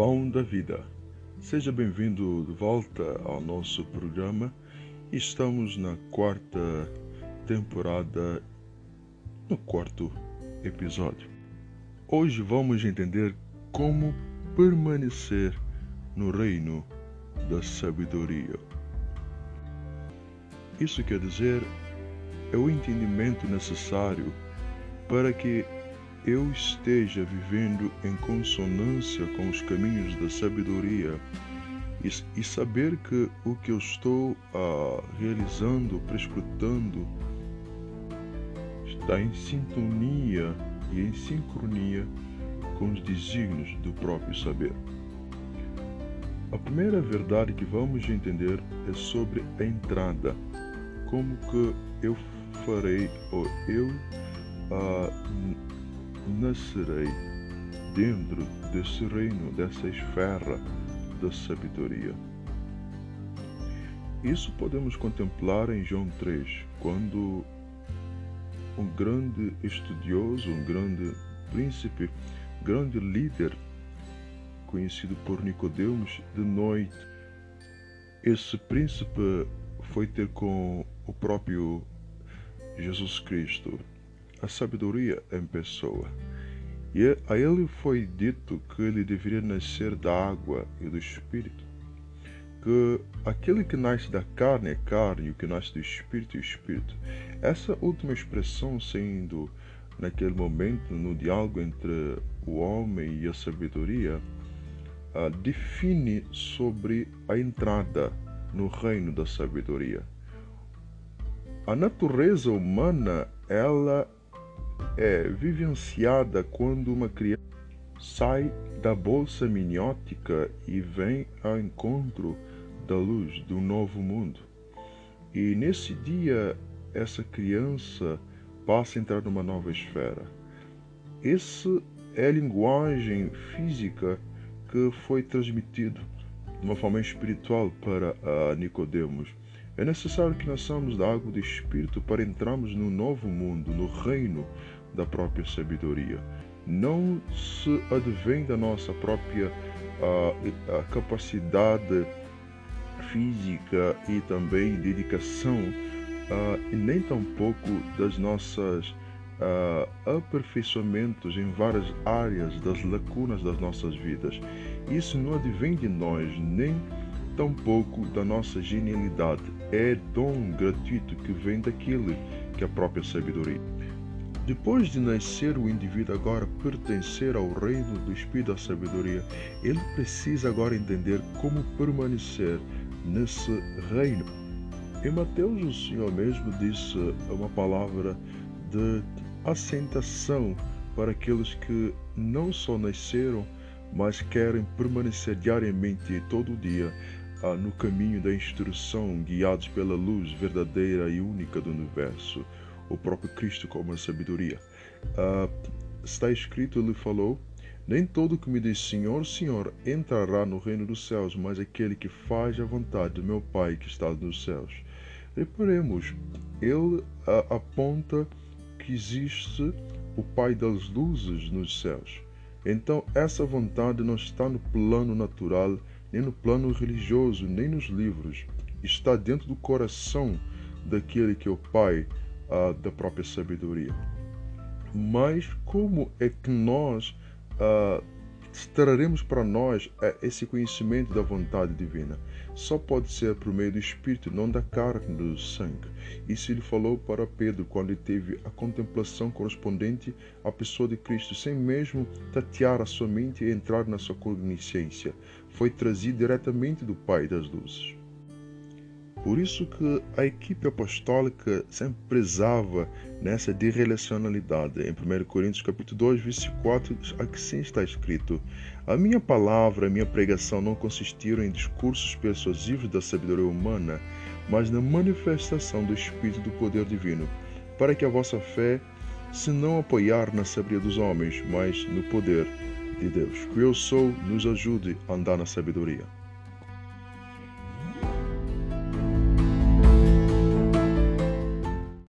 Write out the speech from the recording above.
Pão da Vida. Seja bem-vindo de volta ao nosso programa. Estamos na quarta temporada, no quarto episódio. Hoje vamos entender como permanecer no reino da sabedoria. Isso quer dizer é o entendimento necessário para que eu esteja vivendo em consonância com os caminhos da sabedoria e, saber que o que eu estou uh, realizando, prescrutando, está em sintonia e em sincronia com os desígnios do próprio saber. A primeira verdade que vamos entender é sobre a entrada, como que eu farei ou eu uh, nascerei dentro desse reino, dessa esfera da sabedoria. Isso podemos contemplar em João 3, quando um grande estudioso, um grande príncipe, grande líder, conhecido por Nicodemos, de noite, esse príncipe foi ter com o próprio Jesus Cristo a sabedoria em pessoa. E a ele foi dito que ele deveria nascer da água e do espírito. Que aquele que nasce da carne é carne, e o que nasce do espírito é espírito. Essa última expressão sendo naquele momento no diálogo entre o homem e a sabedoria, uh, define sobre a entrada no reino da sabedoria. A natureza humana, ela é vivenciada quando uma criança sai da bolsa miniótica e vem ao encontro da luz do novo mundo. E nesse dia, essa criança passa a entrar numa nova esfera. Essa é a linguagem física que foi transmitido de uma forma espiritual para Nicodemos. É necessário que nasçamos da água do Espírito para entrarmos no novo mundo, no reino da própria sabedoria. Não se advém da nossa própria uh, capacidade física e também dedicação, uh, e nem tampouco das nossas uh, aperfeiçoamentos em várias áreas das lacunas das nossas vidas. Isso não advém de nós, nem tampouco da nossa genialidade. É dom gratuito que vem daquele que é a própria sabedoria. Depois de nascer, o indivíduo agora pertencer ao reino do Espírito da Sabedoria, ele precisa agora entender como permanecer nesse reino. Em Mateus, o Senhor mesmo disse uma palavra de assentação para aqueles que não só nasceram, mas querem permanecer diariamente, todo dia, no caminho da instrução, guiados pela luz verdadeira e única do universo o próprio Cristo como a sabedoria. Uh, está escrito, ele falou: Nem todo que me diz Senhor, Senhor entrará no reino dos céus, mas aquele que faz a vontade do meu Pai que está nos céus. Reparemos, ele uh, aponta que existe o Pai das luzes nos céus. Então, essa vontade não está no plano natural, nem no plano religioso, nem nos livros. Está dentro do coração daquele que é o Pai uh, da própria sabedoria. Mas como é que nós uh, traremos para nós uh, esse conhecimento da vontade divina? Só pode ser por meio do Espírito, não da carne, do sangue. Isso ele falou para Pedro quando ele teve a contemplação correspondente à pessoa de Cristo, sem mesmo tatear a sua mente e entrar na sua cogniscência. Foi trazido diretamente do Pai das luzes. Por isso que a equipe apostólica sempre prezava nessa de relacionalidade. Em 1 Coríntios capítulo 2, versículo 4, assim está escrito: A minha palavra, a minha pregação não consistiram em discursos persuasivos da sabedoria humana, mas na manifestação do Espírito do poder divino, para que a vossa fé se não apoiar na sabedoria dos homens, mas no poder de Deus. Que eu sou, nos ajude a andar na sabedoria.